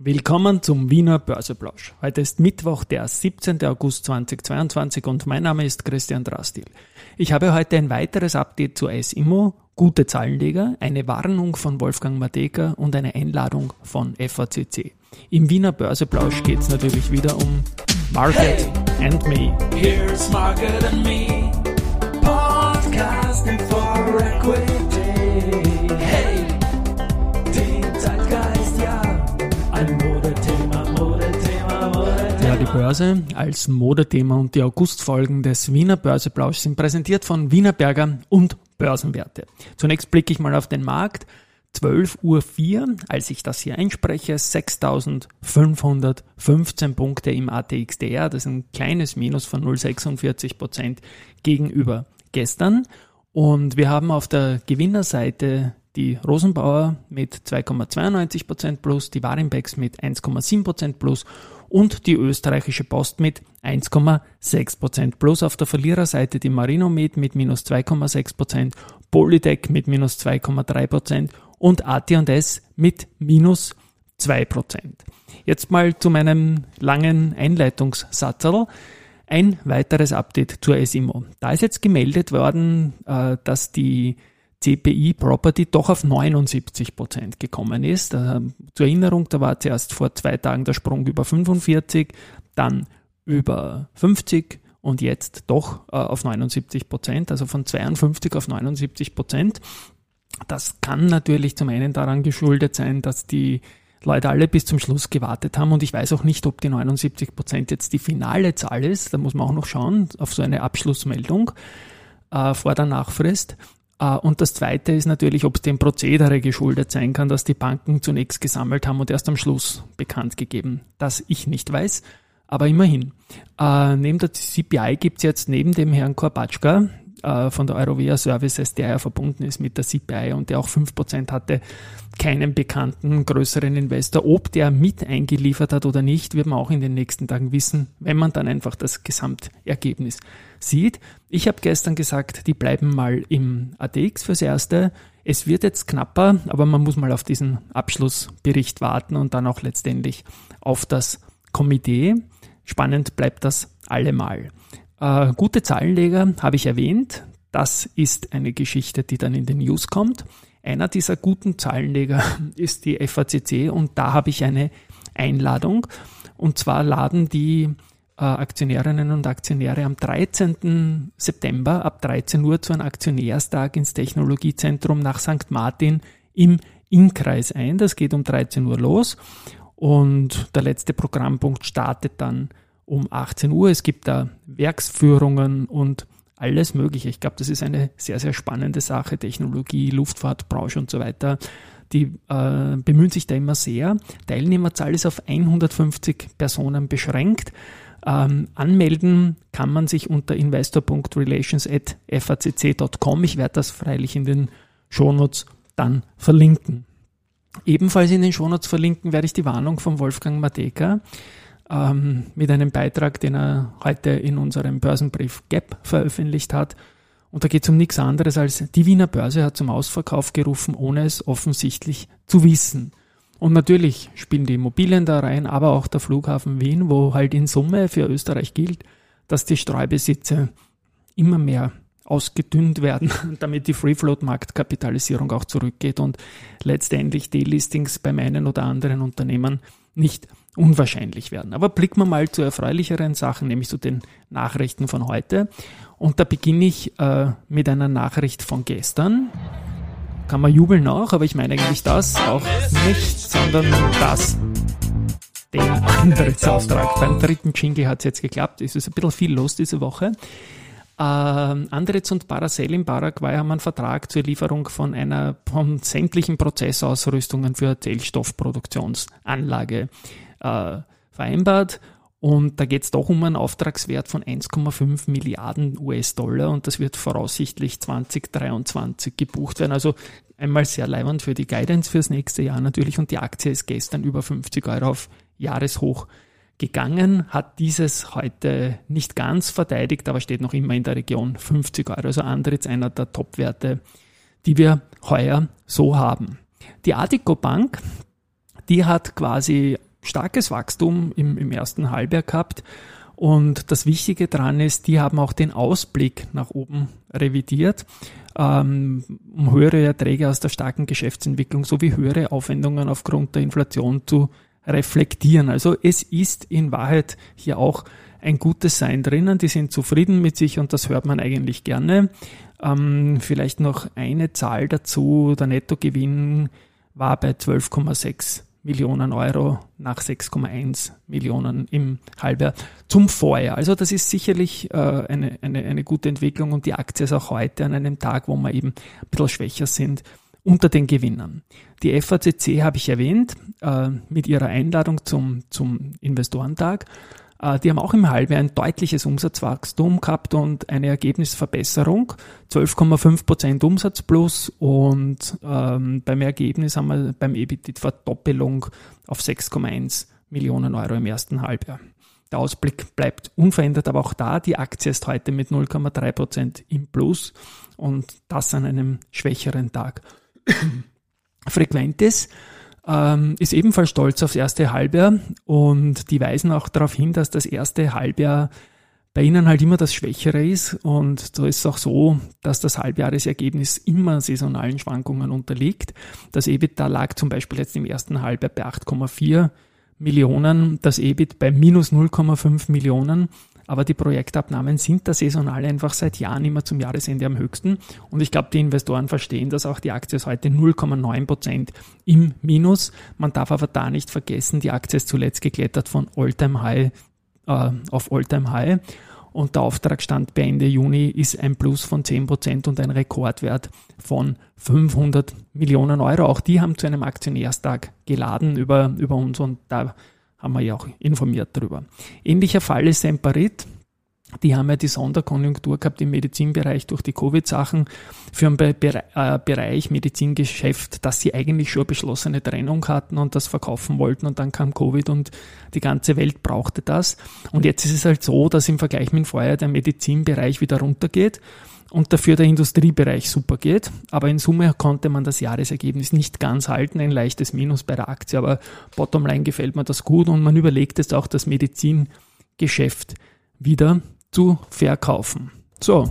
Willkommen zum Wiener Börseplausch. Heute ist Mittwoch, der 17. August 2022 und mein Name ist Christian Drastil. Ich habe heute ein weiteres Update zu SIMO, gute Zahlenleger, eine Warnung von Wolfgang Mateka und eine Einladung von FACC. Im Wiener Börseplausch geht es natürlich wieder um Market hey, and Me. Here's Market and Me, podcasting for Equity. Die Börse als Modethema und die Augustfolgen des Wiener Börseplausch sind präsentiert von Wiener Berger und Börsenwerte. Zunächst blicke ich mal auf den Markt. 12.04 Uhr, als ich das hier einspreche, 6.515 Punkte im ATXDR. Das ist ein kleines Minus von 0,46 Prozent gegenüber gestern. Und wir haben auf der Gewinnerseite die Rosenbauer mit 2,92% plus, die Warimbex mit 1,7% plus und die österreichische Post mit 1,6% plus. Auf der Verliererseite die Marinomed mit minus 2,6%, Polytech mit minus 2,3% und AT&S mit minus 2%. Jetzt mal zu meinem langen Einleitungssatzel. Ein weiteres Update zur SIMO. Da ist jetzt gemeldet worden, äh, dass die CPI Property doch auf 79 Prozent gekommen ist. Äh, zur Erinnerung, da war zuerst vor zwei Tagen der Sprung über 45, dann über 50 und jetzt doch äh, auf 79 Prozent, also von 52 auf 79 Prozent. Das kann natürlich zum einen daran geschuldet sein, dass die Leute alle bis zum Schluss gewartet haben und ich weiß auch nicht, ob die 79 Prozent jetzt die finale Zahl ist. Da muss man auch noch schauen auf so eine Abschlussmeldung äh, vor der Nachfrist. Äh, und das Zweite ist natürlich, ob es dem Prozedere geschuldet sein kann, dass die Banken zunächst gesammelt haben und erst am Schluss bekannt gegeben. Das ich nicht weiß, aber immerhin. Äh, neben der CPI gibt es jetzt neben dem Herrn Korbatschka äh, von der Eurovia Services, der ja verbunden ist mit der CPI und der auch 5% hatte, keinen bekannten größeren Investor. Ob der mit eingeliefert hat oder nicht, wird man auch in den nächsten Tagen wissen, wenn man dann einfach das Gesamtergebnis sieht. Ich habe gestern gesagt, die bleiben mal im ATX fürs Erste. Es wird jetzt knapper, aber man muss mal auf diesen Abschlussbericht warten und dann auch letztendlich auf das Komitee. Spannend bleibt das allemal. Äh, gute Zahlenleger habe ich erwähnt. Das ist eine Geschichte, die dann in den News kommt. Einer dieser guten Zahlenleger ist die FACC und da habe ich eine Einladung. Und zwar laden die äh, Aktionärinnen und Aktionäre am 13. September ab 13 Uhr zu einem Aktionärstag ins Technologiezentrum nach St. Martin im Innkreis ein. Das geht um 13 Uhr los und der letzte Programmpunkt startet dann um 18 Uhr. Es gibt da Werksführungen und alles Mögliche. Ich glaube, das ist eine sehr, sehr spannende Sache. Technologie, Luftfahrtbranche und so weiter. Die äh, bemühen sich da immer sehr. Teilnehmerzahl ist auf 150 Personen beschränkt. Ähm, anmelden kann man sich unter investor.relations.facc.com. Ich werde das freilich in den Shownotes dann verlinken. Ebenfalls in den Shownotes verlinken werde ich die Warnung von Wolfgang Mateka ähm, mit einem Beitrag, den er heute in unserem Börsenbrief Gap veröffentlicht hat. Und da geht es um nichts anderes als die Wiener Börse hat zum Ausverkauf gerufen, ohne es offensichtlich zu wissen. Und natürlich spielen die Immobilien da rein, aber auch der Flughafen Wien, wo halt in Summe für Österreich gilt, dass die Streubesitze immer mehr ausgedünnt werden, damit die Free-Float-Marktkapitalisierung auch zurückgeht und letztendlich Delistings bei meinen oder anderen Unternehmen nicht unwahrscheinlich werden. Aber blicken wir mal zu erfreulicheren Sachen, nämlich zu den Nachrichten von heute. Und da beginne ich äh, mit einer Nachricht von gestern. Kann man jubeln auch, aber ich meine eigentlich das auch nicht, sondern das. Den Antrittsauftrag. Beim dritten Jingle hat es jetzt geklappt. Es ist ein bisschen viel los diese Woche. Ähm, Andritz und Paracel in Paraguay haben einen Vertrag zur Lieferung von einer von sämtlichen Prozessausrüstungen für Zellstoffproduktionsanlage äh, vereinbart. Und da geht es doch um einen Auftragswert von 1,5 Milliarden US-Dollar und das wird voraussichtlich 2023 gebucht werden. Also einmal sehr leibend für die Guidance fürs nächste Jahr natürlich und die Aktie ist gestern über 50 Euro auf Jahreshoch gegangen, hat dieses heute nicht ganz verteidigt, aber steht noch immer in der Region 50 Euro. Also Andritz einer der Top-Werte, die wir heuer so haben. Die Artico Bank, die hat quasi starkes Wachstum im, im ersten Halbjahr gehabt. Und das Wichtige daran ist, die haben auch den Ausblick nach oben revidiert, ähm, um höhere Erträge aus der starken Geschäftsentwicklung sowie höhere Aufwendungen aufgrund der Inflation zu reflektieren. Also es ist in Wahrheit hier auch ein gutes Sein drinnen. Die sind zufrieden mit sich und das hört man eigentlich gerne. Ähm, vielleicht noch eine Zahl dazu. Der Nettogewinn war bei 12,6 Millionen Euro nach 6,1 Millionen im Halbjahr zum Vorjahr. Also das ist sicherlich äh, eine, eine, eine gute Entwicklung und die Aktie ist auch heute an einem Tag, wo wir eben ein bisschen schwächer sind, unter den Gewinnern. Die FACC habe ich erwähnt äh, mit ihrer Einladung zum, zum Investorentag. Äh, die haben auch im Halbjahr ein deutliches Umsatzwachstum gehabt und eine Ergebnisverbesserung. 12,5 Prozent Umsatz plus und ähm, beim Ergebnis haben wir beim EBIT Verdoppelung auf 6,1 Millionen Euro im ersten Halbjahr. Der Ausblick bleibt unverändert, aber auch da, die Aktie ist heute mit 0,3 Prozent im Plus und das an einem schwächeren Tag. Frequentes ähm, ist ebenfalls stolz aufs erste Halbjahr und die weisen auch darauf hin, dass das erste Halbjahr bei ihnen halt immer das Schwächere ist und so ist es auch so, dass das Halbjahresergebnis immer saisonalen Schwankungen unterliegt. Das EBITDA lag zum Beispiel jetzt im ersten Halbjahr bei 8,4 Millionen, das EBIT bei minus 0,5 Millionen aber die Projektabnahmen sind da saisonal einfach seit Jahren immer zum Jahresende am höchsten. Und ich glaube, die Investoren verstehen das auch. Die Aktie ist heute 0,9 Prozent im Minus. Man darf aber da nicht vergessen, die Aktie ist zuletzt geklettert von Alltime High äh, auf Alltime High. Und der Auftragsstand bei Ende Juni ist ein Plus von 10 Prozent und ein Rekordwert von 500 Millionen Euro. Auch die haben zu einem Aktionärstag geladen über, über uns und da haben wir ja auch informiert darüber. Ähnlicher Fall ist Semperit. Die haben ja die Sonderkonjunktur gehabt im Medizinbereich durch die Covid-Sachen für einen äh, Bereich Medizingeschäft, dass sie eigentlich schon beschlossene Trennung hatten und das verkaufen wollten und dann kam Covid und die ganze Welt brauchte das. Und jetzt ist es halt so, dass im Vergleich mit dem Vorjahr der Medizinbereich wieder runtergeht und dafür der Industriebereich super geht. Aber in Summe konnte man das Jahresergebnis nicht ganz halten, ein leichtes Minus bei der Aktie, aber bottomline gefällt mir das gut und man überlegt es auch, das Medizingeschäft wieder zu verkaufen. So,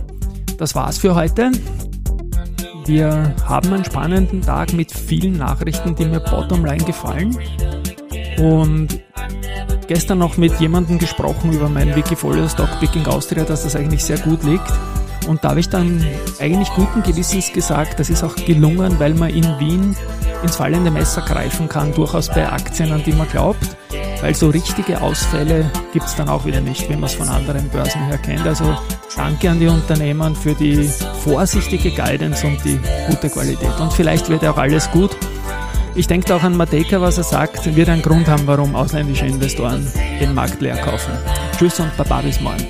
das war's für heute. Wir haben einen spannenden Tag mit vielen Nachrichten, die mir bottomline gefallen. Und gestern noch mit jemandem gesprochen über mein Wikifolio Stockpicking Austria, dass das eigentlich sehr gut liegt. Und da habe ich dann eigentlich guten Gewissens gesagt, das ist auch gelungen, weil man in Wien ins fallende Messer greifen kann, durchaus bei Aktien, an die man glaubt. Weil so richtige Ausfälle gibt es dann auch wieder nicht, wenn man es von anderen Börsen her kennt. Also danke an die Unternehmen für die vorsichtige Guidance und die gute Qualität. Und vielleicht wird auch alles gut. Ich denke auch an Mateka, was er sagt, wird einen Grund haben, warum ausländische Investoren den Markt leer kaufen. Tschüss und Baba bis morgen.